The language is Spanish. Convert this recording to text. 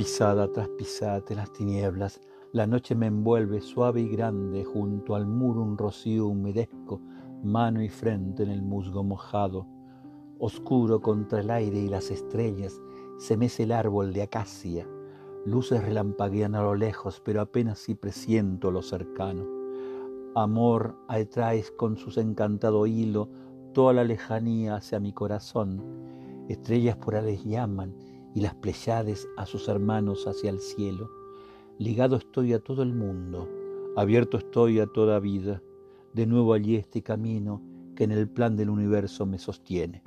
Pisada tras pisada en las tinieblas, la noche me envuelve suave y grande, junto al muro un rocío humedezco, mano y frente en el musgo mojado. Oscuro contra el aire y las estrellas, se mece el árbol de acacia. Luces relampaguean a lo lejos, pero apenas si presiento lo cercano. Amor atraes con su encantado hilo toda la lejanía hacia mi corazón. Estrellas porales llaman y las pleyades a sus hermanos hacia el cielo. Ligado estoy a todo el mundo, abierto estoy a toda vida. De nuevo allí este camino que en el plan del universo me sostiene.